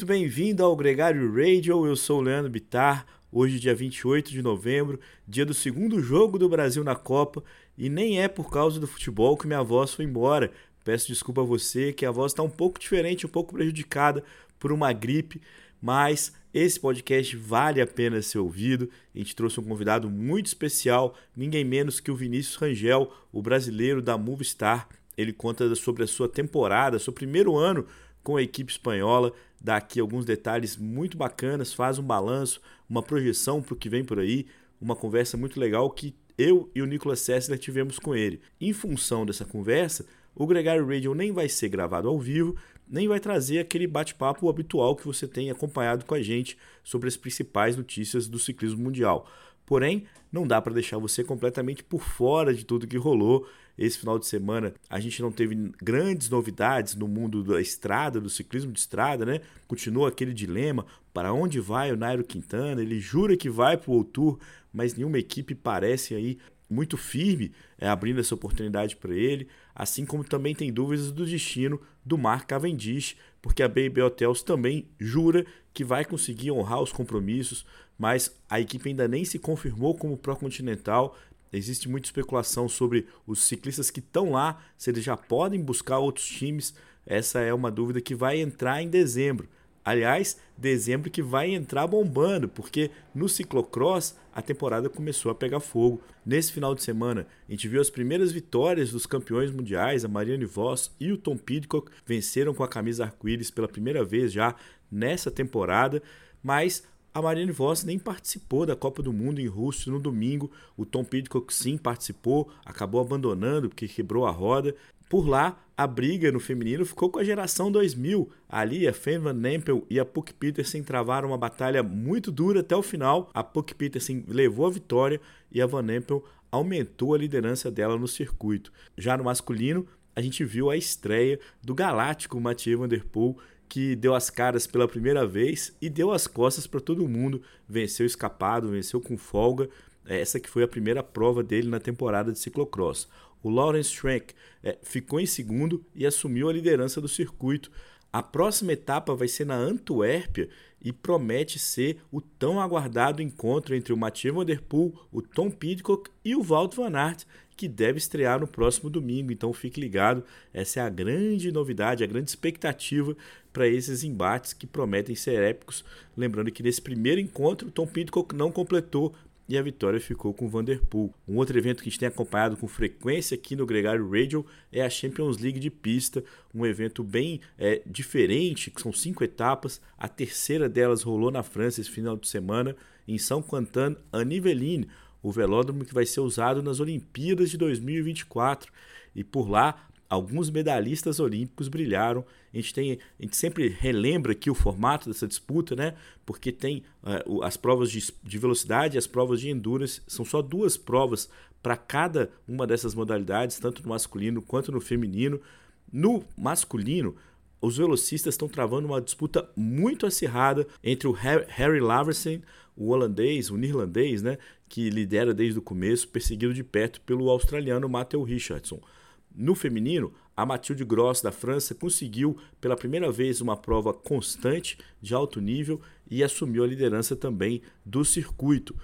Muito bem-vindo ao Gregário Radio, eu sou o Leandro Bitar. Hoje, dia 28 de novembro, dia do segundo jogo do Brasil na Copa, e nem é por causa do futebol que minha voz foi embora. Peço desculpa a você que a voz está um pouco diferente, um pouco prejudicada por uma gripe, mas esse podcast vale a pena ser ouvido. A gente trouxe um convidado muito especial, ninguém menos que o Vinícius Rangel, o brasileiro da Movistar. Ele conta sobre a sua temporada, seu primeiro ano com a equipe espanhola, dá aqui alguns detalhes muito bacanas, faz um balanço, uma projeção para o que vem por aí, uma conversa muito legal que eu e o Nicolas Sessler tivemos com ele. Em função dessa conversa, o Gregário Radio nem vai ser gravado ao vivo, nem vai trazer aquele bate-papo habitual que você tem acompanhado com a gente sobre as principais notícias do ciclismo mundial. Porém, não dá para deixar você completamente por fora de tudo que rolou. Esse final de semana a gente não teve grandes novidades no mundo da estrada, do ciclismo de estrada, né? Continua aquele dilema: para onde vai o Nairo Quintana? Ele jura que vai para o Tour, mas nenhuma equipe parece aí muito firme é, abrindo essa oportunidade para ele, assim como também tem dúvidas do destino do Mark Cavendish, porque a Baby Hotels também jura que vai conseguir honrar os compromissos, mas a equipe ainda nem se confirmou como pró-continental. Existe muita especulação sobre os ciclistas que estão lá, se eles já podem buscar outros times. Essa é uma dúvida que vai entrar em dezembro. Aliás, dezembro que vai entrar bombando, porque no ciclocross a temporada começou a pegar fogo. Nesse final de semana, a gente viu as primeiras vitórias dos campeões mundiais, a Marianne Voss e o Tom Pidcock venceram com a camisa arco-íris pela primeira vez já nessa temporada, mas a Marianne Voss nem participou da Copa do Mundo em Rússia no domingo. O Tom Pidcock sim participou, acabou abandonando porque quebrou a roda. Por lá, a briga no feminino ficou com a geração 2000. Ali, a Fan Van Nempel e a Puck Petersen travaram uma batalha muito dura até o final. A Puck Petersen levou a vitória e a Van Nempel aumentou a liderança dela no circuito. Já no masculino, a gente viu a estreia do galáctico Mathieu Van Der Poel, que deu as caras pela primeira vez e deu as costas para todo mundo. Venceu escapado, venceu com folga. Essa que foi a primeira prova dele na temporada de ciclocross. O Lawrence Schrank é, ficou em segundo e assumiu a liderança do circuito. A próxima etapa vai ser na Antuérpia e promete ser o tão aguardado encontro entre o Mathieu Van Der Poel, o Tom Pidcock e o Walt Van Aert, que deve estrear no próximo domingo. Então fique ligado, essa é a grande novidade, a grande expectativa para esses embates que prometem ser épicos. Lembrando que nesse primeiro encontro, Tom Pidcock não completou e a vitória ficou com Vanderpool. Um outro evento que a gente tem acompanhado com frequência aqui no Gregário Radio é a Champions League de pista, um evento bem é, diferente, que são cinco etapas. A terceira delas rolou na França esse final de semana, em São Quentin en Yvelines, o velódromo que vai ser usado nas Olimpíadas de 2024. E por lá alguns medalhistas olímpicos brilharam. A gente, tem, a gente sempre relembra aqui o formato dessa disputa, né? Porque tem uh, as provas de, de velocidade e as provas de endurance. São só duas provas para cada uma dessas modalidades, tanto no masculino quanto no feminino. No masculino, os velocistas estão travando uma disputa muito acirrada entre o Harry Laversen, o holandês, o neerlandês, né, que lidera desde o começo, perseguido de perto pelo australiano Matthew Richardson. No feminino, a Mathilde Gross da França conseguiu pela primeira vez uma prova constante de alto nível e assumiu a liderança também do circuito.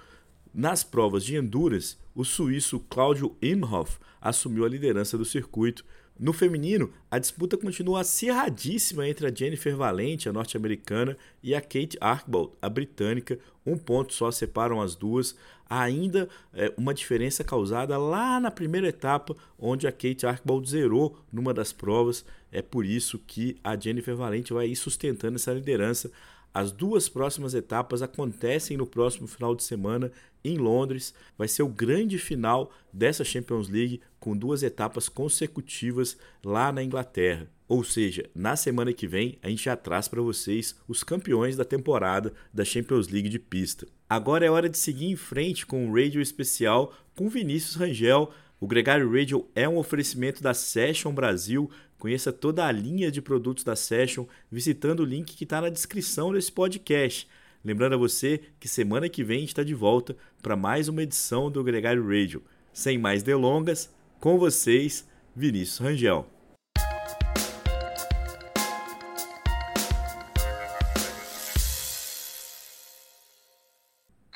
Nas provas de endurance, o suíço Claudio Imhoff assumiu a liderança do circuito no feminino, a disputa continua acirradíssima entre a Jennifer Valente, a norte-americana, e a Kate Archibald, a britânica. Um ponto só separam as duas. Ainda é, uma diferença causada lá na primeira etapa, onde a Kate Archibald zerou numa das provas. É por isso que a Jennifer Valente vai ir sustentando essa liderança. As duas próximas etapas acontecem no próximo final de semana em Londres. Vai ser o grande final dessa Champions League com duas etapas consecutivas lá na Inglaterra. Ou seja, na semana que vem a gente já traz para vocês os campeões da temporada da Champions League de pista. Agora é hora de seguir em frente com o radio especial com Vinícius Rangel. O Gregário Radio é um oferecimento da Session Brasil. Conheça toda a linha de produtos da Session visitando o link que está na descrição desse podcast. Lembrando a você que semana que vem está de volta para mais uma edição do Gregário Radio. Sem mais delongas, com vocês, Vinícius Rangel.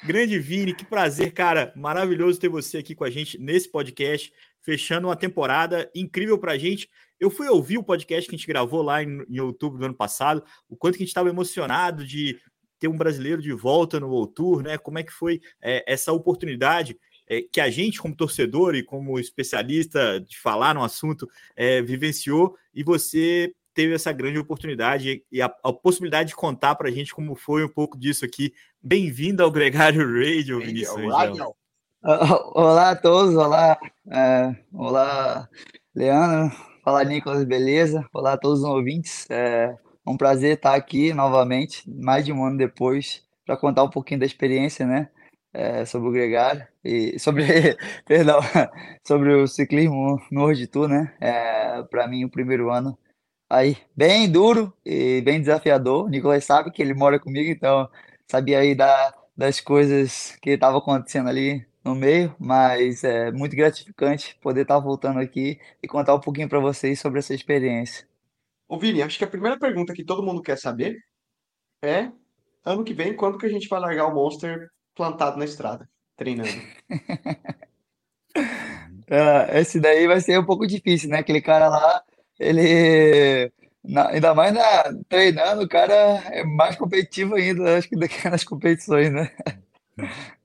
Grande Vini, que prazer, cara. Maravilhoso ter você aqui com a gente nesse podcast, fechando uma temporada incrível pra gente. Eu fui ouvir o podcast que a gente gravou lá em, em outubro do ano passado, o quanto que a gente estava emocionado de ter um brasileiro de volta no World Tour, né? Como é que foi é, essa oportunidade é, que a gente, como torcedor e como especialista de falar no assunto, é, vivenciou e você teve essa grande oportunidade e a, a possibilidade de contar para a gente como foi um pouco disso aqui. Bem-vindo ao Gregário Radio, Vinícius. Olá, olá a todos, olá, é, olá, Leandro, olá, Nicolas, beleza? Olá a todos os ouvintes. É um prazer estar aqui novamente, mais de um ano depois, para contar um pouquinho da experiência, né? É, sobre o Gregário e sobre, perdão, sobre o ciclismo no World Tour, né? É, para mim, o primeiro ano aí bem duro e bem desafiador. O Nicolas sabe que ele mora comigo, então sabia aí da, das coisas que estavam acontecendo ali no meio, mas é muito gratificante poder estar voltando aqui e contar um pouquinho para vocês sobre essa experiência. Ô Vini, acho que a primeira pergunta que todo mundo quer saber é ano que vem, quando que a gente vai largar o Monster plantado na estrada, treinando? uh, esse daí vai ser um pouco difícil, né? Aquele cara lá ele na, ainda mais na, treinando, o cara é mais competitivo ainda, acho que do que nas competições, né?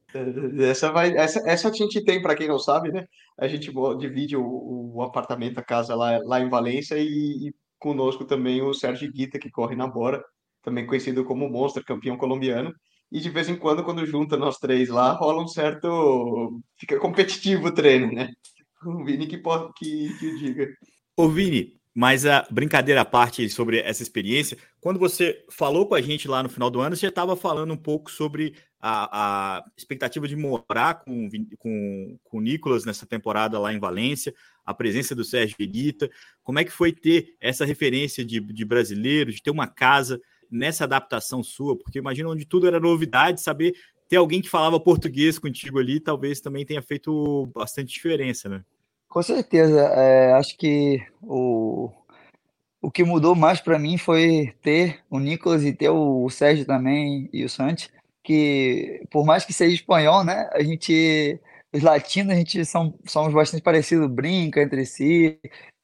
Essa, vai, essa, essa a gente tem, para quem não sabe, né? A gente divide o, o apartamento, a casa lá, lá em Valência e, e conosco também o Sérgio Guita, que corre na Bora, também conhecido como Monster, campeão colombiano. E de vez em quando, quando junta nós três lá, rola um certo. Fica competitivo o treino, né? O Vini que, pode, que, que diga. Ô, Vini, mas a brincadeira à parte sobre essa experiência, quando você falou com a gente lá no final do ano, você estava falando um pouco sobre a, a expectativa de morar com, com, com o Nicolas nessa temporada lá em Valência, a presença do Sérgio Edita. Como é que foi ter essa referência de, de brasileiro, de ter uma casa nessa adaptação sua? Porque imagina onde tudo era novidade, saber ter alguém que falava português contigo ali, talvez também tenha feito bastante diferença, né? Com certeza, é, acho que o, o que mudou mais para mim foi ter o Nicolas e ter o Sérgio também e o Santi, que por mais que seja espanhol, né, a gente, os latinos, a gente são, somos bastante parecidos, brinca entre si,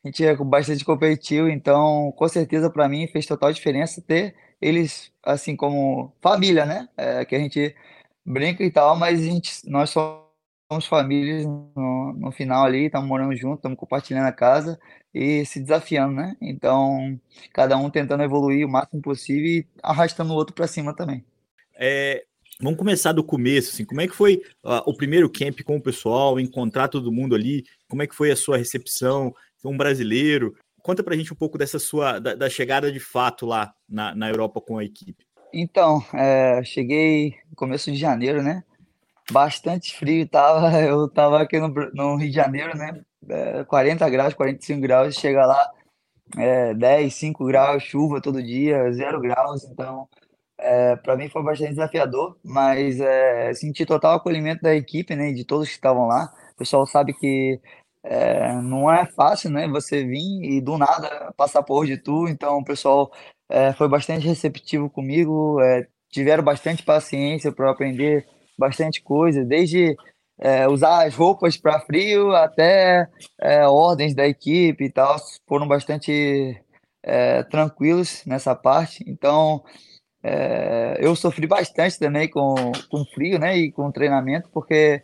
a gente é bastante competitivo, então com certeza para mim fez total diferença ter eles assim como família, né, é, que a gente brinca e tal, mas a gente, nós somos famílias no, no final ali, estamos morando juntos, estamos compartilhando a casa e se desafiando, né? Então, cada um tentando evoluir o máximo possível e arrastando o outro para cima também. É, vamos começar do começo, assim, como é que foi uh, o primeiro camp com o pessoal, encontrar todo mundo ali, como é que foi a sua recepção, um brasileiro, conta pra gente um pouco dessa sua, da, da chegada de fato lá na, na Europa com a equipe. Então, é, cheguei no começo de janeiro, né? bastante frio. Tava, eu tava aqui no, no Rio de Janeiro, né? É, 40 graus, 45 graus, chega lá é, 10, 5 graus, chuva todo dia, 0 graus. Então, é, para mim foi bastante desafiador, mas é, senti total acolhimento da equipe, né? De todos que estavam lá. O pessoal sabe que é, não é fácil, né? Você vir e do nada passar por de tu. Então, o pessoal é, foi bastante receptivo comigo, é, tiveram bastante paciência para aprender bastante coisa, desde é, usar as roupas para frio até ordens da equipe e tal, foram bastante tranquilos nessa parte. Então, é, eu sofri bastante também com, com frio, né, e com treinamento, porque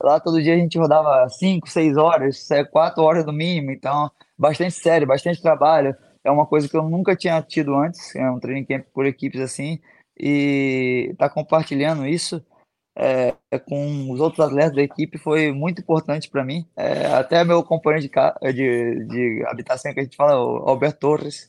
lá todo dia a gente rodava 5, 6 horas, 4 horas no mínimo, então bastante sério, bastante trabalho. É uma coisa que eu nunca tinha tido antes, é um training camp por equipes assim, e tá compartilhando isso é, com os outros atletas da equipe foi muito importante para mim. É, até meu companheiro de, de, de, habitação, que a gente fala, o Alberto Torres,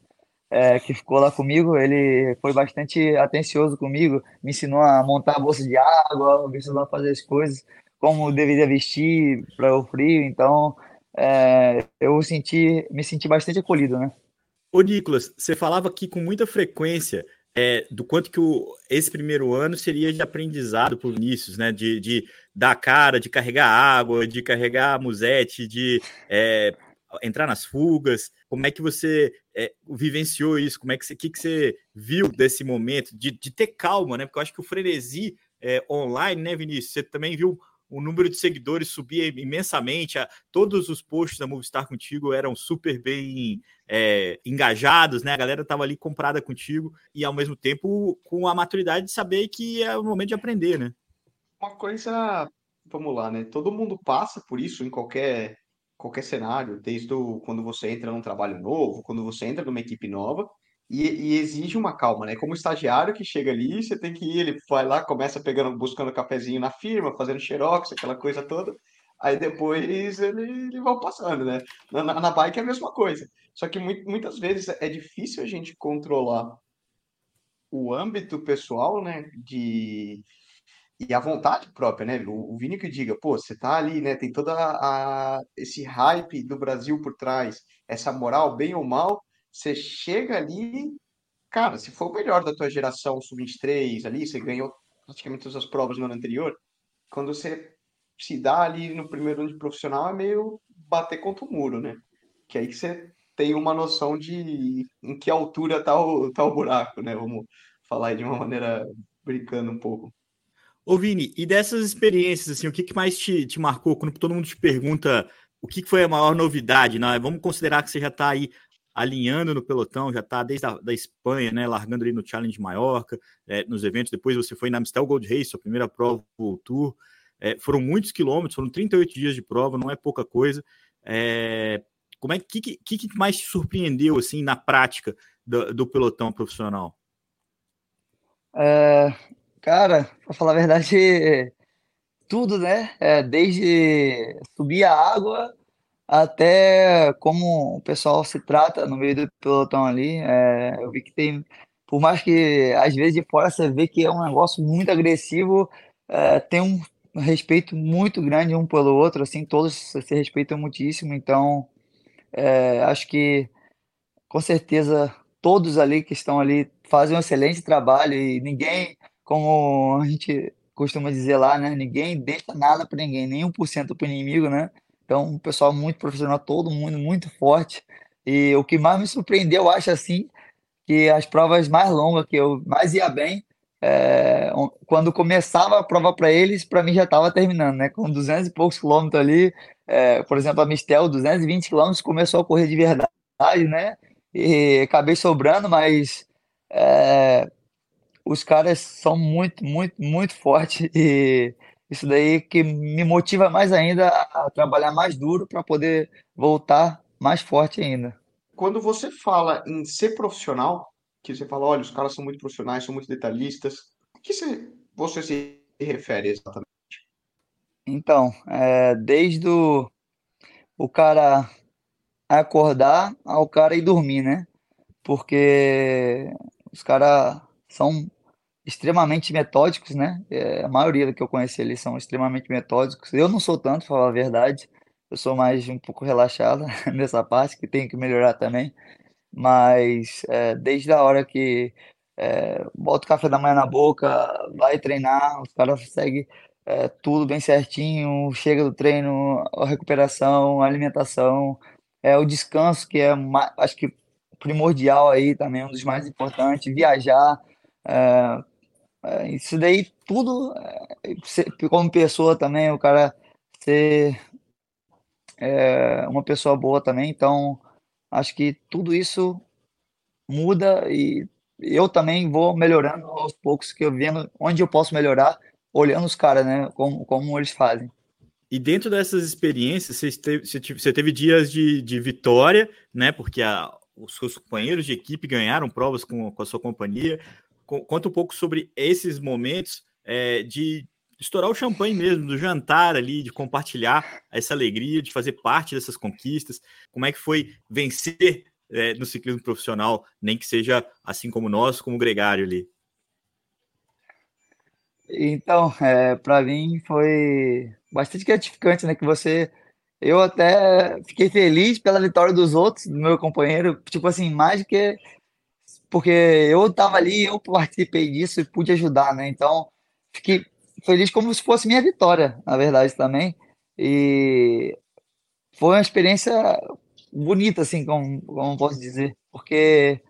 é, que ficou lá comigo, ele foi bastante atencioso comigo, me ensinou a montar a bolsa de água, me ensinou a fazer as coisas, como deveria vestir para o frio. Então, é, eu senti, me senti bastante acolhido, né? Ô, Nicolas, você falava aqui com muita frequência é, do quanto que o, esse primeiro ano seria de aprendizado para o Vinícius, né? De, de dar cara, de carregar água, de carregar musete, de é, entrar nas fugas. Como é que você é, vivenciou isso? Como é que você, que, que você viu desse momento de, de ter calma, né? Porque eu acho que o frenesi é, online, né, Vinícius? Você também viu o número de seguidores subir imensamente. Todos os posts da Movistar contigo eram super bem é, engajados, né? A galera estava ali comprada contigo e ao mesmo tempo com a maturidade de saber que é o momento de aprender, né? Uma coisa, vamos lá, né? Todo mundo passa por isso em qualquer qualquer cenário, desde quando você entra num trabalho novo, quando você entra numa equipe nova, e, e, exige uma calma, né? Como estagiário que chega ali, você tem que ir, ele vai lá, começa pegando, buscando cafezinho na firma, fazendo xerox, aquela coisa toda. Aí depois ele, ele vai passando, né? Na, na bike é a mesma coisa. Só que muitas vezes é difícil a gente controlar o âmbito pessoal, né? De, e a vontade própria, né? O, o Vini que diga, pô, você tá ali, né? Tem toda a, esse hype do Brasil por trás, essa moral, bem ou mal, você chega ali, cara, se for o melhor da tua geração sub-23 ali, você ganhou praticamente todas as provas no ano anterior, quando você se dá ali no primeiro ano de profissional é meio bater contra o muro, né? Que aí que você tem uma noção de em que altura tá o, tá o buraco, né? Vamos falar de uma maneira brincando um pouco. Ô Vini, e dessas experiências, assim, o que, que mais te, te marcou quando todo mundo te pergunta o que, que foi a maior novidade? Né? Vamos considerar que você já está aí alinhando no pelotão, já está desde a da Espanha, né, largando ali no Challenge Maiorca, é, nos eventos, depois você foi na Amstel Gold Race, sua primeira prova o Tour, é, foram muitos quilômetros, foram 38 dias de prova, não é pouca coisa, é, como é que, que, que mais te surpreendeu, assim, na prática do, do pelotão profissional? Cara, para falar a verdade, tudo, né, é, desde subir a água até como o pessoal se trata no meio do pelotão ali. É, eu vi que tem, por mais que às vezes de fora você vê que é um negócio muito agressivo, é, tem um respeito muito grande um pelo outro, assim, todos se respeitam muitíssimo, então é, acho que com certeza todos ali que estão ali fazem um excelente trabalho e ninguém, como a gente costuma dizer lá, né, ninguém deixa nada para ninguém, nem 1% para o inimigo, né? Então, um pessoal muito profissional, todo mundo muito forte. E o que mais me surpreendeu, eu acho assim, que as provas mais longas, que eu mais ia bem, é, quando começava a prova para eles, para mim já estava terminando, né? Com 200 e poucos quilômetros ali, é, por exemplo, a Mistel, 220 quilômetros, começou a correr de verdade, né? E acabei sobrando, mas é, os caras são muito, muito, muito fortes e isso daí que me motiva mais ainda a trabalhar mais duro para poder voltar mais forte ainda. Quando você fala em ser profissional, que você fala, olha, os caras são muito profissionais, são muito detalhistas, o que você, se refere exatamente? Então, é, desde o, o cara acordar ao cara ir dormir, né? Porque os caras são extremamente metódicos, né? É, a maioria que eu conheci eles são extremamente metódicos. Eu não sou tanto, para falar a verdade. Eu sou mais um pouco relaxado nessa parte, que tenho que melhorar também. Mas é, desde a hora que é, bota o café da manhã na boca, vai treinar, os caras seguem é, tudo bem certinho, chega do treino, a recuperação, a alimentação, é, o descanso, que é, acho que primordial aí também, um dos mais importantes, viajar, é, isso daí tudo, é, como pessoa também, o cara ser é, uma pessoa boa também, então acho que tudo isso muda e eu também vou melhorando aos poucos, que eu vendo onde eu posso melhorar, olhando os caras, né, como, como eles fazem. E dentro dessas experiências, você teve, você teve dias de, de vitória, né? Porque a, os seus companheiros de equipe ganharam provas com, com a sua companhia conta um pouco sobre esses momentos é, de estourar o champanhe mesmo, do jantar ali, de compartilhar essa alegria, de fazer parte dessas conquistas. Como é que foi vencer é, no ciclismo profissional, nem que seja assim como nós, como Gregário ali? Então, é, para mim foi bastante gratificante, né? Que você. Eu até fiquei feliz pela vitória dos outros, do meu companheiro, tipo assim, mais do que porque eu estava ali, eu participei disso e pude ajudar, né? Então, fiquei feliz como se fosse minha vitória, na verdade, também. E foi uma experiência bonita, assim, como, como posso dizer, porque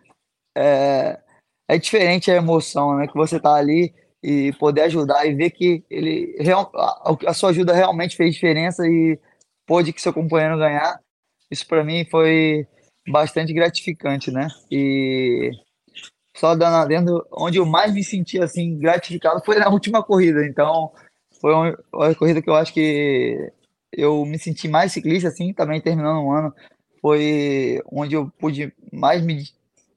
é, é diferente a emoção, né? Que você tá ali e poder ajudar e ver que ele a sua ajuda realmente fez diferença e pôde que seu companheiro ganhar. Isso para mim foi bastante gratificante, né? E só dando adendo, onde eu mais me senti assim gratificado foi na última corrida. Então, foi uma corrida que eu acho que eu me senti mais ciclista assim, também terminando o ano, foi onde eu pude mais me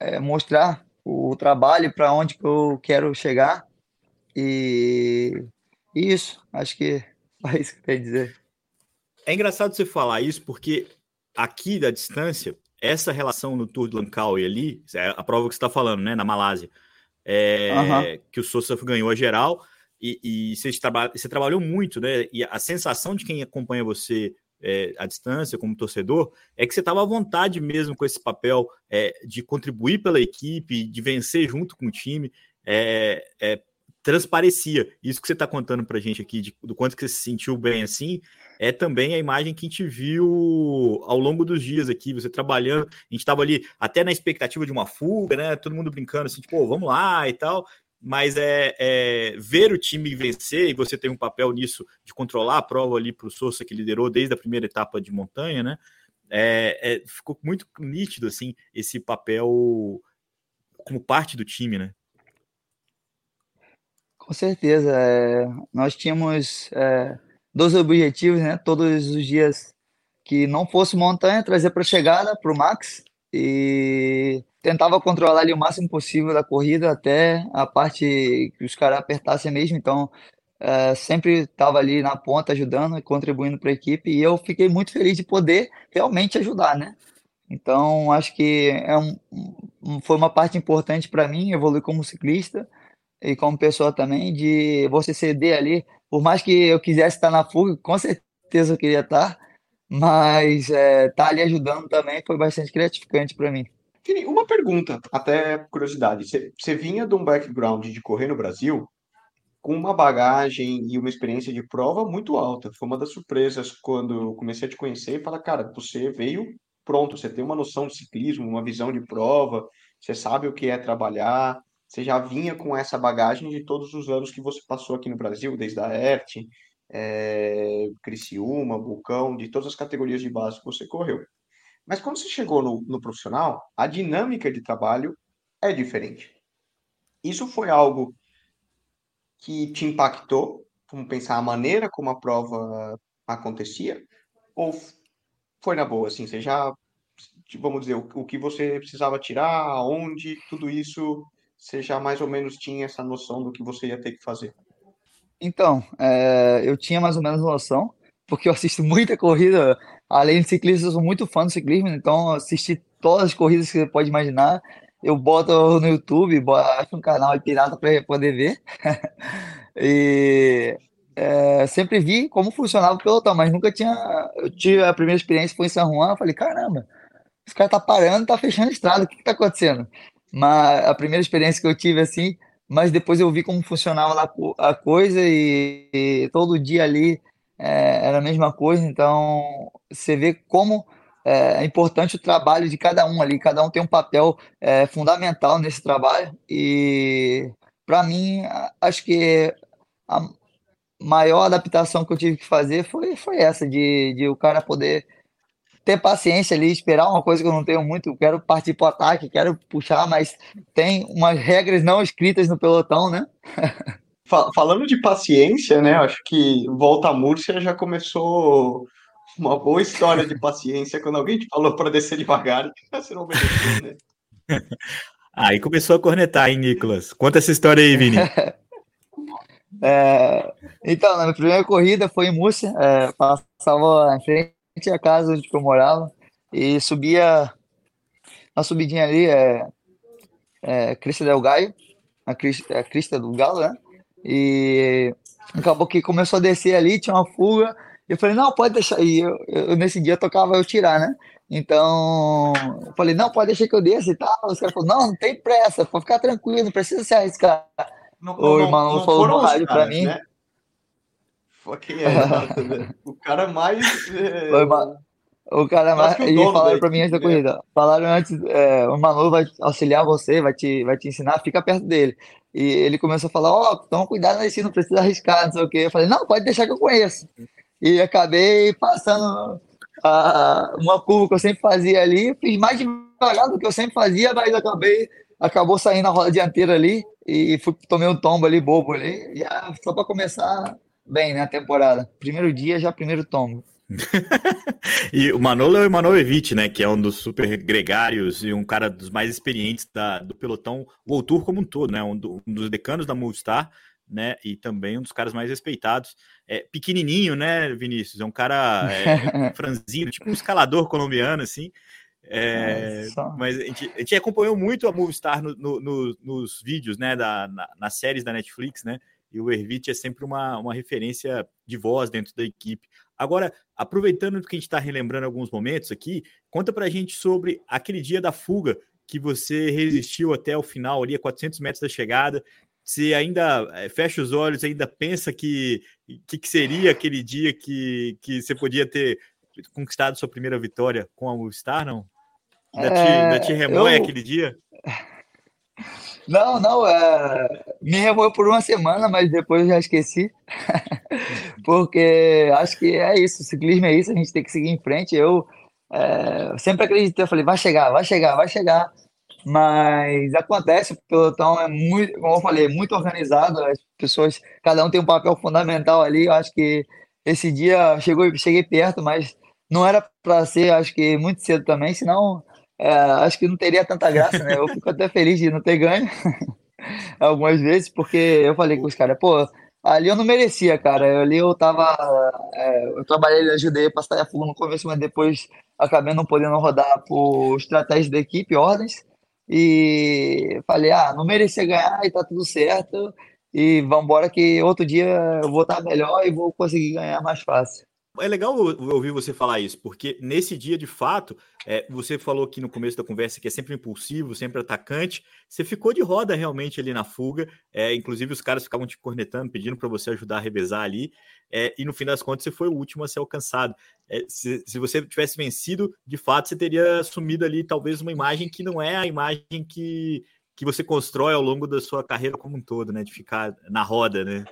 é, mostrar o trabalho para onde que eu quero chegar. E isso, acho que é isso que eu quero dizer. É engraçado você falar isso, porque aqui da distância, essa relação no Tour de Langkawi ali, é a prova que você está falando, né, na Malásia, é, uhum. que o Sousa ganhou a geral, e, e você, traba, você trabalhou muito, né, e a sensação de quem acompanha você é, à distância, como torcedor, é que você estava à vontade mesmo com esse papel é, de contribuir pela equipe, de vencer junto com o time, é, é transparecia. Isso que você está contando para a gente aqui, de, do quanto que você se sentiu bem assim, é também a imagem que a gente viu ao longo dos dias aqui, você trabalhando, a gente estava ali até na expectativa de uma fuga, né? Todo mundo brincando assim, tipo, vamos lá e tal. Mas é, é, ver o time vencer e você tem um papel nisso de controlar a prova ali para o Sousa que liderou desde a primeira etapa de montanha, né? É, é, ficou muito nítido assim esse papel como parte do time, né? Com certeza. É, nós tínhamos é, dois objetivos, né? Todos os dias que não fosse montanha, trazer para a chegada, para o Max, e tentava controlar ali o máximo possível da corrida até a parte que os caras apertassem mesmo. Então, é, sempre estava ali na ponta ajudando e contribuindo para a equipe, e eu fiquei muito feliz de poder realmente ajudar, né? Então, acho que é um, foi uma parte importante para mim evoluir como ciclista e como pessoa também, de você ceder ali, por mais que eu quisesse estar na fuga, com certeza eu queria estar, mas é, estar tá ali ajudando também foi bastante gratificante para mim. Uma pergunta, até curiosidade. Você, você vinha de um background de correr no Brasil com uma bagagem e uma experiência de prova muito alta. Foi uma das surpresas quando eu comecei a te conhecer e falar, cara, você veio pronto, você tem uma noção de ciclismo, uma visão de prova, você sabe o que é trabalhar, você já vinha com essa bagagem de todos os anos que você passou aqui no Brasil, desde a ERT, é, Criciúma, Vulcão, de todas as categorias de base que você correu. Mas quando você chegou no, no profissional, a dinâmica de trabalho é diferente. Isso foi algo que te impactou? Vamos pensar a maneira como a prova acontecia? Ou foi na boa, assim, você já, vamos dizer, o, o que você precisava tirar, aonde, tudo isso você já mais ou menos tinha essa noção do que você ia ter que fazer? Então, é, eu tinha mais ou menos noção, porque eu assisto muita corrida, além de ciclista, eu sou muito fã do ciclismo, então assisti todas as corridas que você pode imaginar. Eu boto no YouTube, acho um canal pirata para poder ver. e é, sempre vi como funcionava o pelotão, mas nunca tinha. Eu tive a primeira experiência foi em São Juan, eu falei, caramba, esse cara tá parando, tá fechando a estrada, o que que tá acontecendo? Mas a primeira experiência que eu tive assim, mas depois eu vi como funcionava a coisa e, e todo dia ali é, era a mesma coisa. Então você vê como é, é importante o trabalho de cada um ali, cada um tem um papel é, fundamental nesse trabalho. E para mim, acho que a maior adaptação que eu tive que fazer foi, foi essa, de, de o cara poder ter paciência ali, esperar uma coisa que eu não tenho muito, eu quero partir para o ataque, quero puxar, mas tem umas regras não escritas no pelotão, né? Falando de paciência, né? Acho que Volta a Múrcia já começou uma boa história de paciência quando alguém te falou para descer devagar, você não obedeceu, né? Aí começou a cornetar, hein, Nicolas? Conta essa história aí, Vini. É, então, na minha primeira corrida foi em Múrcia, é, passava em frente tinha casa onde eu morava e subia na subidinha ali é, é Crista del Gaio, a crista, a crista do Galo, né? E acabou que começou a descer ali, tinha uma fuga. Eu falei, não, pode deixar. E eu, eu, nesse dia tocava eu tirar, né? Então, eu falei, não, pode deixar que eu desça e tal. Os caras falaram, não, não tem pressa, pode ficar tranquilo, não precisa se arriscar. Não, o irmão não, não falou no rádio pra mim. Né? Fucking é, o cara mais. É... O, irmão, O cara mais. E falaram pra mim antes da né? corrida. Falaram antes, é, o Manu vai auxiliar você, vai te, vai te ensinar, fica perto dele. E ele começou a falar, ó, oh, toma cuidado aí, não precisa arriscar, não sei o quê. Eu falei, não, pode deixar que eu conheço. E acabei passando a, uma curva que eu sempre fazia ali, fiz mais devagar do que eu sempre fazia, mas acabei, acabou saindo a roda dianteira ali e fui, tomei um tombo ali, bobo ali, e, ah, só para começar bem, né, a temporada. Primeiro dia, já primeiro tombo. e o Manolo é o Emanuel né? Que é um dos super gregários e um cara dos mais experientes da, do pelotão, o Tour como um todo, né? Um, do, um, dos decanos da Movistar, né? E também um dos caras mais respeitados. É pequenininho, né, Vinícius? É um cara é, franzino, tipo um escalador colombiano, assim. É, mas a gente, a gente, acompanhou muito a Movistar no, no, no, nos vídeos, né? Da, na, nas séries da Netflix, né? E o Ervit é sempre uma, uma referência de voz dentro da equipe. Agora, aproveitando que a gente está relembrando alguns momentos aqui, conta para a gente sobre aquele dia da fuga que você resistiu até o final, ali a 400 metros da chegada. Você ainda é, fecha os olhos, ainda pensa que, que, que seria aquele dia que, que você podia ter conquistado sua primeira vitória com a Movistar, não? Ainda, é, te, ainda te remoe eu... aquele dia? Não, não, é... me remoeu por uma semana, mas depois eu já esqueci. Porque acho que é isso, ciclismo é isso, a gente tem que seguir em frente. Eu é... sempre acreditei, eu falei, vai chegar, vai chegar, vai chegar. Mas acontece, o pelotão é muito, como eu falei, muito organizado, as pessoas, cada um tem um papel fundamental ali. Eu acho que esse dia chegou, cheguei perto, mas não era para ser, acho que muito cedo também, senão é, acho que não teria tanta graça, né? Eu fico até feliz de não ter ganho algumas vezes, porque eu falei com os caras, pô, ali eu não merecia, cara. Ali eu tava. É, eu trabalhei, ajudei a passar a fuga no começo, mas depois acabei não podendo rodar por estratégias da equipe, ordens. E falei, ah, não merecia ganhar e tá tudo certo. E vamos embora que outro dia eu vou estar melhor e vou conseguir ganhar mais fácil. É legal ouvir você falar isso, porque nesse dia, de fato, é, você falou aqui no começo da conversa que é sempre impulsivo, sempre atacante. Você ficou de roda realmente ali na fuga. É, inclusive, os caras ficavam te cornetando, pedindo para você ajudar a revezar ali. É, e no fim das contas, você foi o último a ser alcançado. É, se, se, você tivesse vencido, de fato, você teria assumido ali talvez uma imagem que não é a imagem que, que você constrói ao longo da sua carreira como um todo, né? De ficar na roda, né?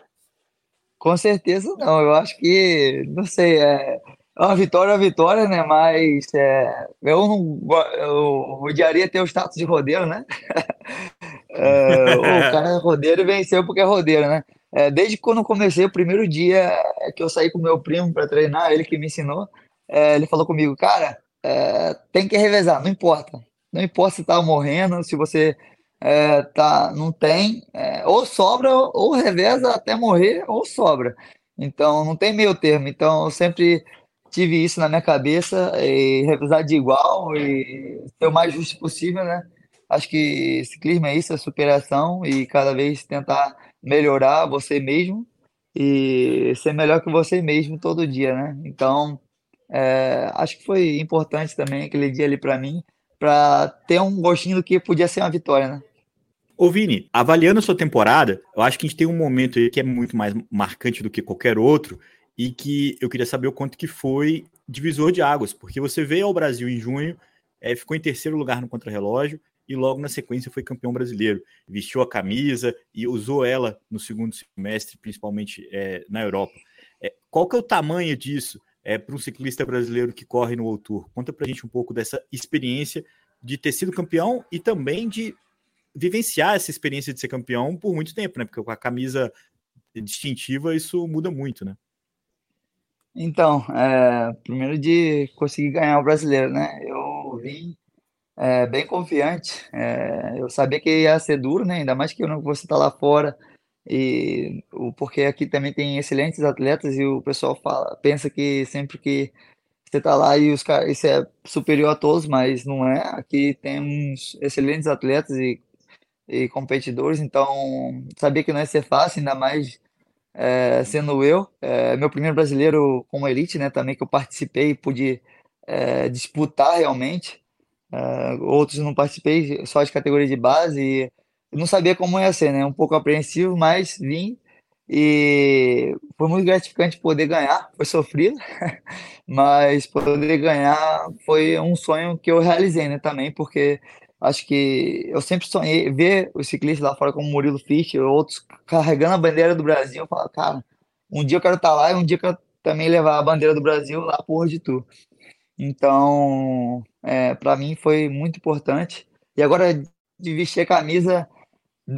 Com certeza não. Eu acho que, não sei, é, é uma vitória é uma vitória, né? Mas é, eu não eu odiaria ter o status de rodeiro, né? é, o cara é rodeiro e venceu porque é rodeiro, né? É, desde quando comecei, o primeiro dia que eu saí com meu primo para treinar, ele que me ensinou, é, ele falou comigo, cara, é, tem que revezar, não importa. Não importa se tá morrendo, se você é, tá, não tem, é, ou sobra, ou reveza até morrer, ou sobra. Então, não tem meio termo. Então, eu sempre tive isso na minha cabeça, e revezar de igual e ser o mais justo possível, né? Acho que ciclismo é isso, é superação e cada vez tentar melhorar você mesmo e ser melhor que você mesmo todo dia, né? Então, é, acho que foi importante também aquele dia ali para mim, para ter um gostinho do que podia ser uma vitória, né? Ô Vini, avaliando a sua temporada, eu acho que a gente tem um momento aí que é muito mais marcante do que qualquer outro e que eu queria saber o quanto que foi divisor de águas, porque você veio ao Brasil em junho, é, ficou em terceiro lugar no contrarrelógio e logo na sequência foi campeão brasileiro. Vestiu a camisa e usou ela no segundo semestre, principalmente é, na Europa. É, qual que é o tamanho disso é, para um ciclista brasileiro que corre no World Tour? Conta para a gente um pouco dessa experiência de ter sido campeão e também de vivenciar essa experiência de ser campeão por muito tempo, né? Porque com a camisa distintiva isso muda muito, né? Então, é, primeiro de conseguir ganhar o brasileiro, né? Eu vim é, bem confiante. É, eu sabia que ia ser duro, né? Ainda mais que eu não vou estar lá fora. E o porque aqui também tem excelentes atletas e o pessoal fala, pensa que sempre que você tá lá e os caras, isso é superior a todos, mas não é. Aqui temos excelentes atletas e e competidores, então sabia que não ia ser fácil, ainda mais é, sendo eu, é, meu primeiro brasileiro como elite, né, também que eu participei e pude é, disputar realmente, é, outros não participei, só de categoria de base, e não sabia como ia ser, né, um pouco apreensivo, mas vim E foi muito gratificante poder ganhar, foi sofrido, mas poder ganhar foi um sonho que eu realizei, né, também, porque acho que eu sempre sonhei ver os ciclistas lá fora como Murilo Fischer, outros carregando a bandeira do Brasil, eu falo, cara, um dia eu quero estar lá e um dia eu quero também levar a bandeira do Brasil lá por de tu. Então, é, para mim foi muito importante. E agora de vestir a camisa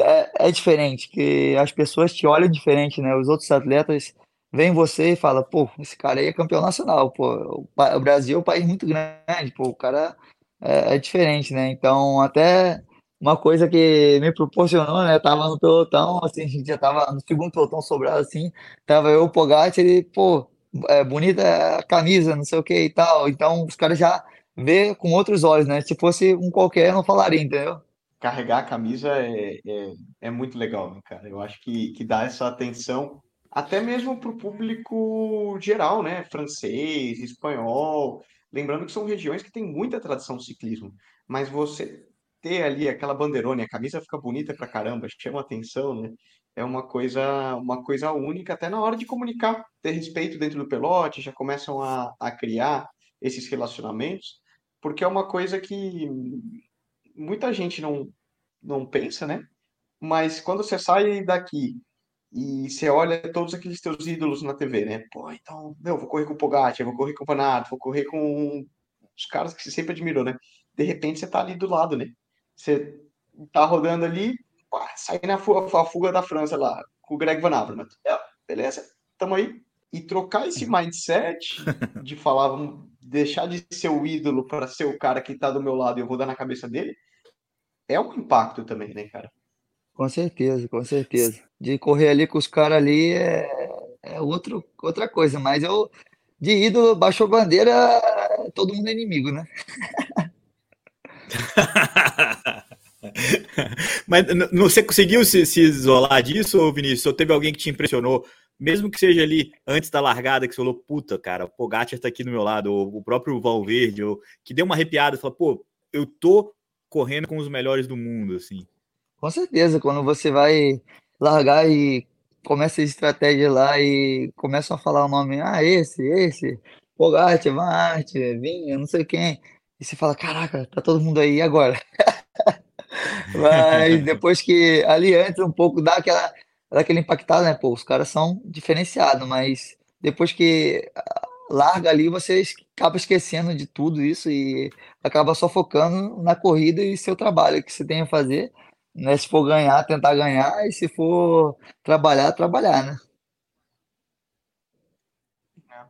é, é diferente, que as pessoas te olham diferente, né? Os outros atletas veem você e falam, pô, esse cara aí é campeão nacional, pô, o Brasil é um país muito grande, pô, o cara é, é diferente, né? Então, até uma coisa que me proporcionou, né? Tava no pelotão, assim, a gente já tava no segundo pelotão sobrado, assim, tava eu, o Pogacar, ele, pô, é, bonita a camisa, não sei o que e tal. Então, os caras já vê com outros olhos, né? Se fosse um qualquer, não falaria, entendeu? Carregar a camisa é, é, é muito legal, né, cara? Eu acho que, que dá essa atenção até mesmo para o público geral, né? Francês, espanhol. Lembrando que são regiões que têm muita tradição de ciclismo, mas você ter ali aquela bandeirona, a camisa fica bonita pra caramba, chama atenção, né? É uma coisa, uma coisa única, até na hora de comunicar, ter respeito dentro do pelote, já começam a, a criar esses relacionamentos, porque é uma coisa que muita gente não, não pensa, né? Mas quando você sai daqui e você olha todos aqueles teus ídolos na TV, né? Pô, então, meu, vou correr com o Pogacar, vou correr com o Panato, vou correr com os caras que você sempre admirou, né? De repente você tá ali do lado, né? Você tá rodando ali, pá, sai na fuga, a fuga da França lá, com o Greg Van Avermaet. É, beleza, tamo aí. E trocar esse mindset de falar, vamos deixar de ser o ídolo para ser o cara que tá do meu lado e eu vou dar na cabeça dele, é um impacto também, né, cara? Com certeza, com certeza. De correr ali com os caras ali é, é outro, outra coisa, mas eu, de ídolo, baixou bandeira, todo mundo é inimigo, né? Mas você conseguiu se, se, isolar disso, Vinícius? Ou teve alguém que te impressionou, mesmo que seja ali antes da largada, que você falou, puta, cara, o Pogacar tá aqui do meu lado, ou o próprio Valverde, ou que deu uma arrepiada, falou, pô, eu tô correndo com os melhores do mundo, assim. Com certeza, quando você vai largar e começa a estratégia lá e começam a falar o nome, ah, esse, esse, Pogacar, Van Aert, Vinha, não sei quem, e você fala, caraca, tá todo mundo aí, agora? Mas depois que ali entra um pouco, dá aquela, aquele impactado, né? Pô, os caras são diferenciados, mas depois que ah, larga ali, você acaba esquecendo de tudo isso e acaba só focando na corrida e seu trabalho que você tem a fazer. Né? Se for ganhar, tentar ganhar, e se for trabalhar, trabalhar, né? É.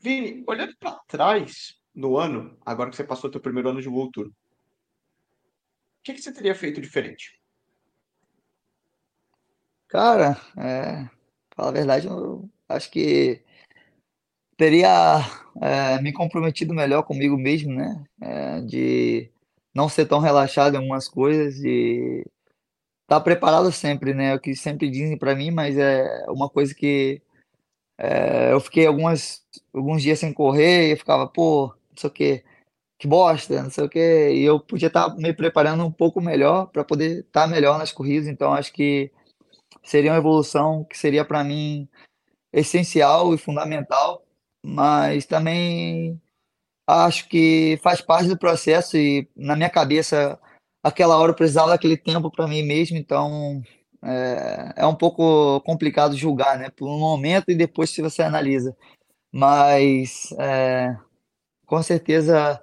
Vini, olhando para trás, no ano, agora que você passou o seu primeiro ano de World Tour, o que, que você teria feito diferente? Cara, é, falar a verdade, eu acho que teria é, me comprometido melhor comigo mesmo, né? É, de não ser tão relaxado em algumas coisas e estar tá preparado sempre, né? É o que sempre dizem para mim, mas é uma coisa que é, eu fiquei algumas, alguns dias sem correr e ficava, pô, sei o que, que bosta, não sei o que, e eu podia estar tá me preparando um pouco melhor para poder estar tá melhor nas corridas, então acho que seria uma evolução que seria para mim essencial e fundamental, mas também acho que faz parte do processo e na minha cabeça aquela hora eu precisava daquele tempo para mim mesmo, então é, é, um pouco complicado julgar, né? Por um momento e depois se você analisa. Mas é, com certeza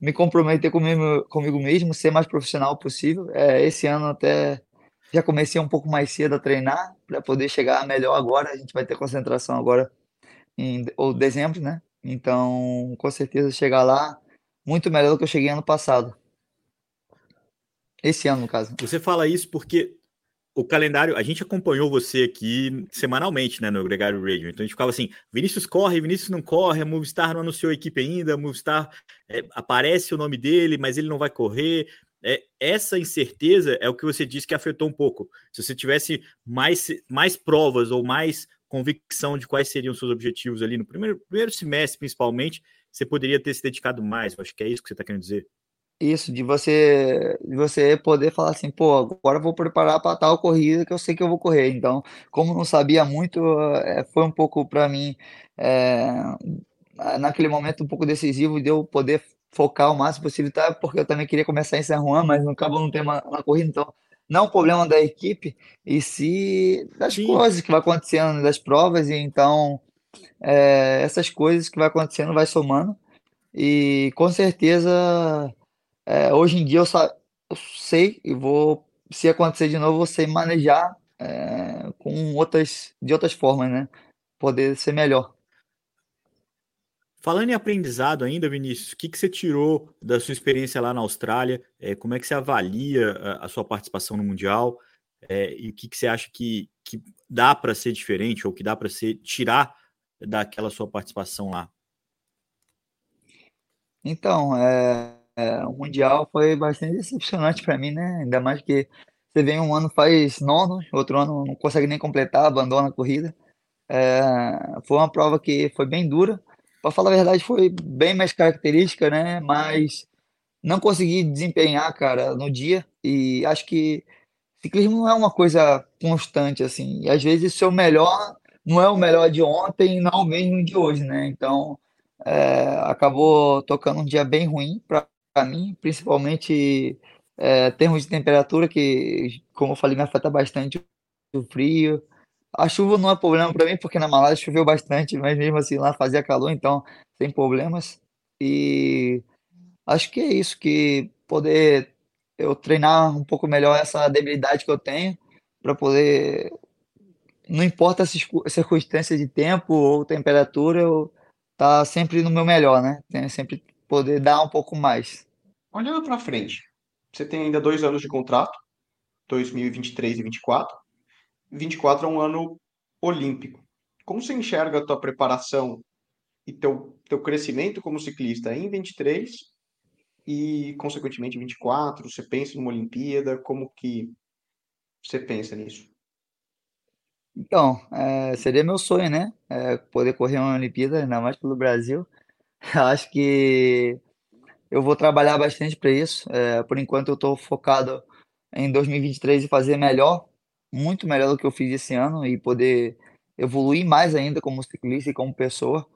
me comprometer comigo, comigo mesmo, ser mais profissional possível. É, esse ano até já comecei um pouco mais cedo a treinar para poder chegar melhor agora. A gente vai ter concentração agora em ou dezembro, né? Então, com certeza chegar lá muito melhor do que eu cheguei ano passado. Esse ano, no caso. Você fala isso porque o calendário, a gente acompanhou você aqui semanalmente, né, no Gregário Radio. Então a gente ficava assim: Vinícius corre, Vinícius não corre, a Movistar não anunciou a equipe ainda, a Movistar é, aparece o nome dele, mas ele não vai correr. É, essa incerteza é o que você disse que afetou um pouco. Se você tivesse mais, mais provas ou mais convicção de quais seriam seus objetivos ali no primeiro, primeiro semestre, principalmente, você poderia ter se dedicado mais. Eu acho que é isso que você está querendo dizer. Isso, de você, de você poder falar assim, pô, agora vou preparar para tal corrida que eu sei que eu vou correr. Então, como não sabia muito, eh, foi um pouco para mim, eh, naquele momento um pouco decisivo de eu poder focar o máximo possível, tá? Porque eu também queria começar em San Juan, mas acabou não ter uma, uma corrida, então não é um problema da equipe, e sim das Sim, coisas que vai acontecendo, das provas, e então eh, essas coisas que vai acontecendo vai somando. E com certeza é, hoje em dia eu, eu sei e vou, se acontecer de novo, eu vou sei manejar é, com outras, de outras formas, né? Poder ser melhor. Falando em aprendizado ainda, Vinícius, o que, que você tirou da sua experiência lá na Austrália? É, como é que você avalia a, a sua participação no Mundial? É, e o que, que você acha que, que dá para ser diferente ou que dá para ser tirar daquela sua participação lá? Então, é, é, o Mundial foi bastante decepcionante para mim, né? Ainda mais que você vem um ano faz nono, outro ano não consegue nem completar, abandona a corrida. É, foi uma prova que foi bem dura. Para falar a verdade, foi bem mais característica, né? Mas não consegui desempenhar, cara, no dia. E acho que ciclismo não é uma coisa constante, assim. E às vezes o seu melhor não é o melhor de ontem, não é o mesmo de hoje, né? Então, é, acabou tocando um dia bem ruim para mim, principalmente é, termos de temperatura, que, como eu falei, me afeta bastante o frio. A chuva não é problema para mim, porque na Malásia choveu bastante, mas mesmo assim lá fazia calor, então sem problemas. E Acho que é isso, que poder eu treinar um pouco melhor essa debilidade que eu tenho, para poder, não importa as circu- circunstâncias de tempo ou temperatura, eu tá sempre no meu melhor, né? Sempre poder dar um pouco mais. Olhando para frente, você tem ainda dois anos de contrato, 2023 e 24. 24 é um ano olímpico. Como você enxerga a tua preparação e teu, teu crescimento como ciclista em 23 e, consequentemente, 24? Você pensa numa Olimpíada? Como que você pensa nisso? Então, é, seria meu sonho, né? É, poder correr uma Olimpíada, ainda mais pelo Brasil. Acho que eu vou trabalhar bastante para isso. É, por enquanto, eu estou focado em 2023 e fazer melhor, muito melhor do que eu fiz esse ano e poder evoluir mais ainda como ciclista e como pessoa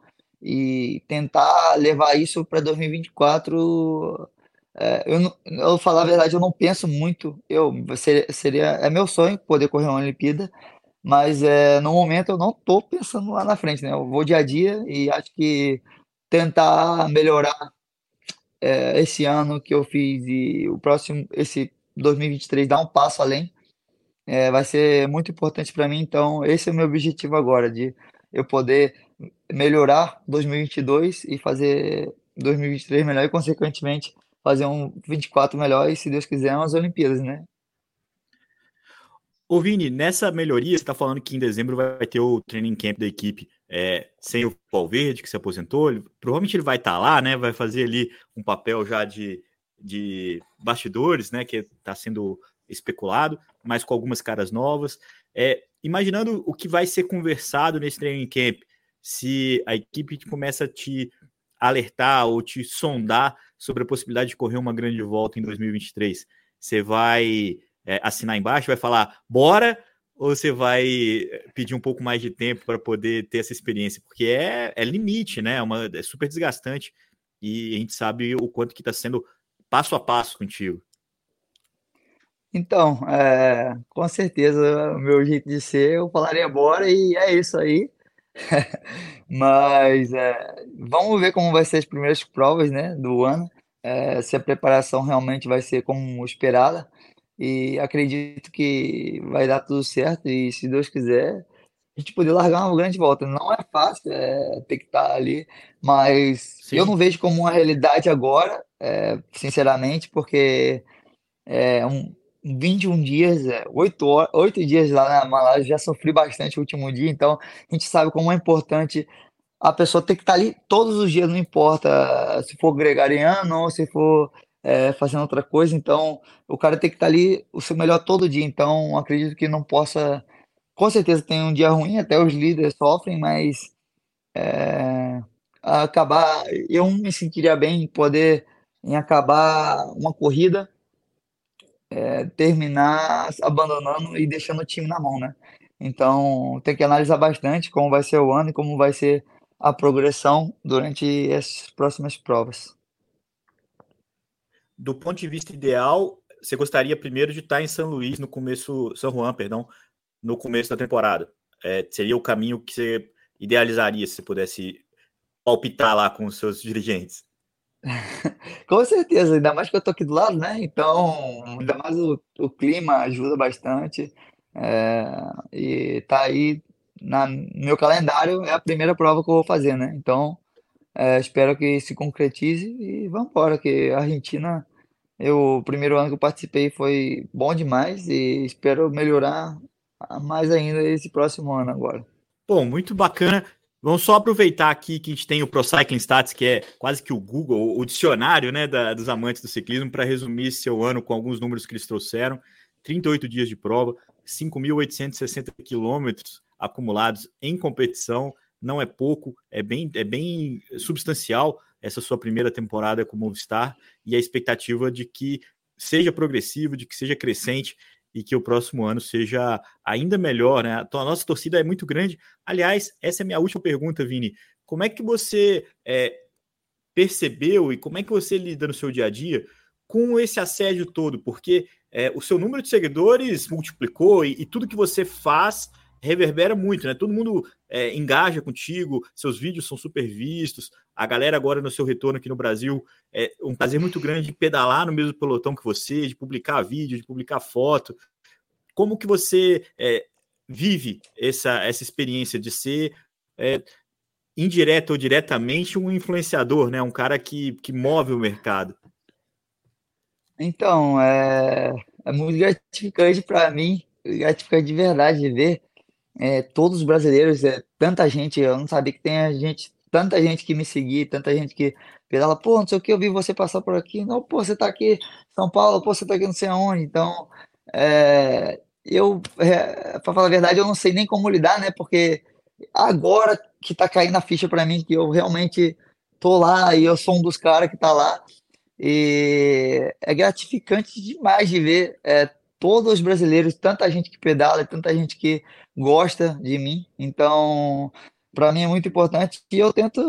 e tentar levar isso para 2024. É, eu, eu falar a verdade, eu não penso muito. Eu seria, seria é meu sonho poder correr uma Olimpíada, mas é, no momento eu não estou pensando lá na frente, né? Eu vou dia a dia e acho que tentar melhorar é, esse ano que eu fiz e o próximo, esse 2023, dar um passo além, é, vai ser muito importante para mim. Então, esse é o meu objetivo agora, de eu poder melhorar 2022 e fazer 2023 melhor e, consequentemente, fazer um 24 melhor e, se Deus quiser, umas Olimpíadas, né? Ô Vini, nessa melhoria, você está falando que em dezembro vai ter o training camp da equipe é, sem o Valverde, que se aposentou. Ele, provavelmente ele vai estar tá lá, né? Vai fazer ali um papel já de, de bastidores, né? Que está sendo especulado, mas com algumas caras novas. É, imaginando o que vai ser conversado nesse training camp, se a equipe começa a te alertar ou te sondar sobre a possibilidade de correr uma grande volta em 2023, você vai é, assinar embaixo, vai falar bora, ou você vai pedir um pouco mais de tempo para poder ter essa experiência? Porque é, é limite, né? É, uma, é super desgastante e a gente sabe o quanto que está sendo passo a passo contigo. Então, é, com certeza, o meu jeito de ser, eu falaria bora e é isso aí. Mas é, vamos ver como vai ser as primeiras provas, né, do ano. É, se a preparação realmente vai ser como esperada. E acredito que vai dar tudo certo. E se Deus quiser, a gente poder largar uma grande volta. Não é fácil, é, ter que estar ali, mas eu Sim. não vejo como uma realidade agora, é, sinceramente, porque é, um, 21 dias, é, 8, horas, 8 dias lá na Malásia, já sofri bastante o último dia, então a gente sabe como é importante a pessoa ter que estar ali todos os dias, não importa se for gregariano ou se for é, fazendo outra coisa, então o cara tem que estar ali o seu melhor todo dia, então acredito que não possa, com certeza tem um dia ruim, até os líderes sofrem, mas é, acabar, eu me sentiria bem em poder em acabar uma corrida, é, terminar abandonando e deixando o time na mão, né? Então tem que analisar bastante como vai ser o ano e como vai ser a progressão durante as próximas provas. Do ponto de vista ideal, você gostaria primeiro de estar em São Luís no começo, São Juan, perdão, no começo da temporada. É, seria o caminho que você idealizaria se pudesse palpitar lá com os seus dirigentes? com certeza, ainda mais que eu tô aqui do lado, né? Então, ainda mais o, o clima ajuda bastante. É, e tá aí no meu calendário, é a primeira prova que eu vou fazer, né? Então, é, espero que se concretize e vamos embora, que a Argentina, eu, o primeiro ano que eu participei foi bom demais e espero melhorar mais ainda esse próximo ano agora. Bom, muito bacana. Vamos só aproveitar aqui que a gente tem o Pro Cycling Stats, que é quase que o Google, o dicionário né, da, dos amantes do ciclismo, para resumir seu ano com alguns números que eles trouxeram. 38 dias de prova, 5.860 quilômetros acumulados em competição, não é pouco, é bem, é bem substancial essa sua primeira temporada como Movistar e a expectativa de que seja progressivo, de que seja crescente e que o próximo ano seja ainda melhor, né? A nossa torcida é muito grande. Aliás, essa é a minha última pergunta, Vini. Como é que você é, percebeu e como é que você lida no seu dia a dia com esse assédio todo? Porque é, o seu número de seguidores multiplicou e, e, tudo que você faz reverbera muito, né? Todo mundo é, engaja contigo, seus vídeos são super vistos. A galera agora no seu retorno aqui no Brasil é um prazer muito grande de pedalar no mesmo pelotão que você, de publicar vídeo, de publicar foto. Como que você é, vive essa, essa experiência de ser é, ou diretamente um influenciador, né? Um cara que, que move o mercado. Então, é, é muito gratificante para mim, gratificante de verdade de ver é, todos os brasileiros, é, tanta gente, eu não sabia que tem a gente, tanta gente que me seguia, tanta gente que pedala, pô, não sei o que, eu vi você passar por aqui, não, pô, você tá aqui São Paulo, pô, você tá aqui não sei aonde, então, é, eu, é, para falar a verdade, eu não sei nem como lidar, né, porque agora que tá caindo a ficha para mim, que eu realmente tô lá e eu sou um dos caras que tá lá, e é gratificante demais de ver é, todos os brasileiros, tanta gente que pedala, tanta gente que gosta de mim. Então, para mim é muito importante e eu tento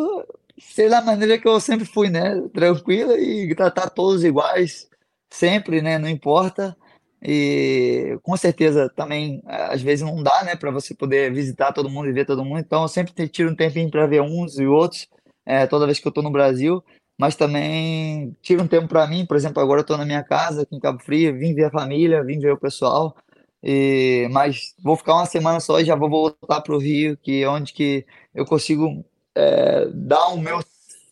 ser da maneira que eu sempre fui, né? Tranquila e tratar todos iguais, sempre, né? Não importa. E com certeza também às vezes não dá, né, para você poder visitar todo mundo e ver todo mundo. Então eu sempre tiro um tempinho para ver uns e outros, é, toda vez que eu estou no Brasil mas também tiro um tempo para mim. Por exemplo, agora eu estou na minha casa aqui em Cabo Frio, vim ver a família, vim ver o pessoal. E, mas vou ficar uma semana só e já vou voltar para o Rio, que é onde que eu consigo é, dar o meu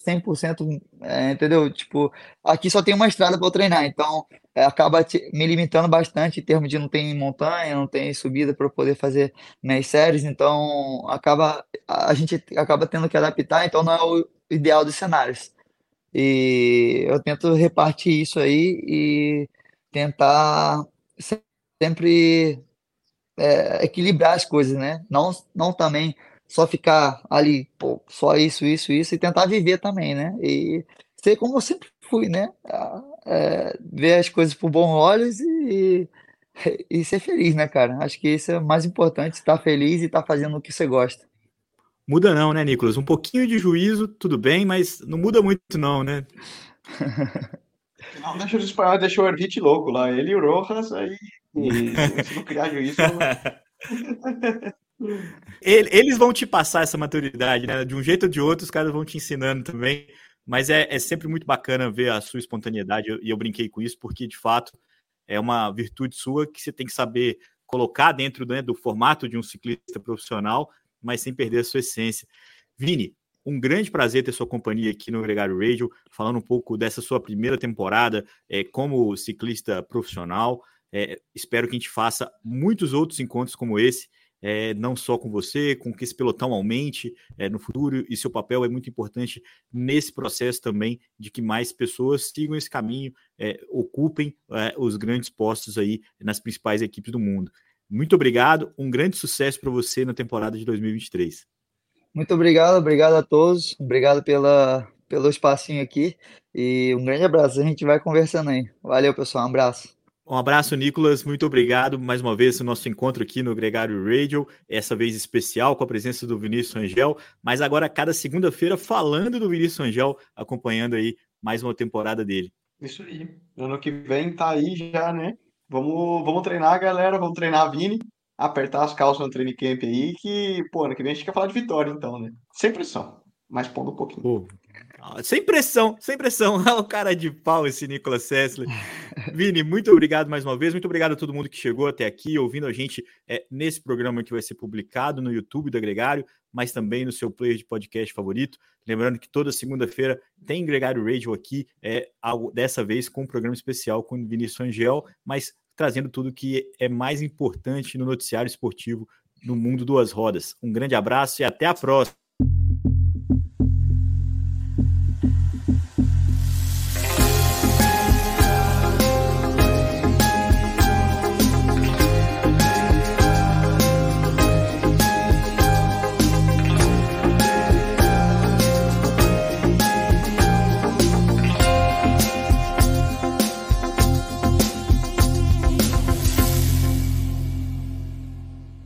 100%, é, entendeu? Tipo, aqui só tem uma estrada para treinar, então é, acaba te, me limitando bastante em termos de não tem montanha, não tem subida para poder fazer minhas séries, então acaba a gente acaba tendo que adaptar, então não é o ideal dos cenários. E eu tento repartir isso aí e tentar sempre é, equilibrar as coisas, né? Não, não também só ficar ali, pô, só isso, isso, isso, e tentar viver também, né? E ser como eu sempre fui, né? É, ver as coisas por bons olhos e, e ser feliz, né, cara? Acho que isso é mais importante, estar feliz e estar fazendo o que você gosta. Muda não, né, Nicolas? Um pouquinho de juízo, tudo bem, mas não muda muito não, né? Não, deixa os espanhóis, deixa o Ervite louco lá. Ele e o Rojas, aí se não criar juízo... Eles vão te passar essa maturidade, né? De um jeito ou de outro, os caras vão te ensinando também. Mas é, é sempre muito bacana ver a sua espontaneidade, e eu, eu brinquei com isso, porque de fato é uma virtude sua que você tem que saber colocar dentro né, do formato de um ciclista profissional mas sem perder a sua essência. Vini, um grande prazer ter sua companhia aqui no Gregário Radio, falando um pouco dessa sua primeira temporada é, como ciclista profissional. É, espero que a gente faça muitos outros encontros como esse, é, não só com você, com que esse pelotão aumente é, no futuro, e seu papel é muito importante nesse processo também de que mais pessoas sigam esse caminho, é, ocupem é, os grandes postos aí nas principais equipes do mundo. Muito obrigado, um grande sucesso para você na temporada de 2023. Muito obrigado, obrigado a todos, obrigado pela, pelo espacinho aqui. E um grande abraço. A gente vai conversando aí. Valeu, pessoal. Um abraço. Um abraço, Nicolas. Muito obrigado mais uma vez no nosso encontro aqui no Gregário Radio. Essa vez especial com a presença do Vinícius Angel, mas agora cada segunda-feira falando do Vinícius Angel, acompanhando aí mais uma temporada dele. Isso aí. Ano que vem tá aí já, né? Vamos, vamos treinar, galera. Vamos treinar a Vini. Apertar as calças no training camp aí, que, pô, ano que vem a gente quer falar de vitória, então, né? Sem pressão, mas pondo um pouquinho. Pô, sem pressão, sem pressão. O cara de pau esse Nicolas Sessler. Vini, muito obrigado mais uma vez. Muito obrigado a todo mundo que chegou até aqui, ouvindo a gente é, nesse programa que vai ser publicado no YouTube do Agregário, mas também no seu player de podcast favorito. Lembrando que toda segunda-feira tem Gregário Radio aqui, é, dessa vez com um programa especial com o Vinícius Angel, mas trazendo tudo que é mais importante no noticiário esportivo no mundo duas rodas. Um grande abraço e até a próxima.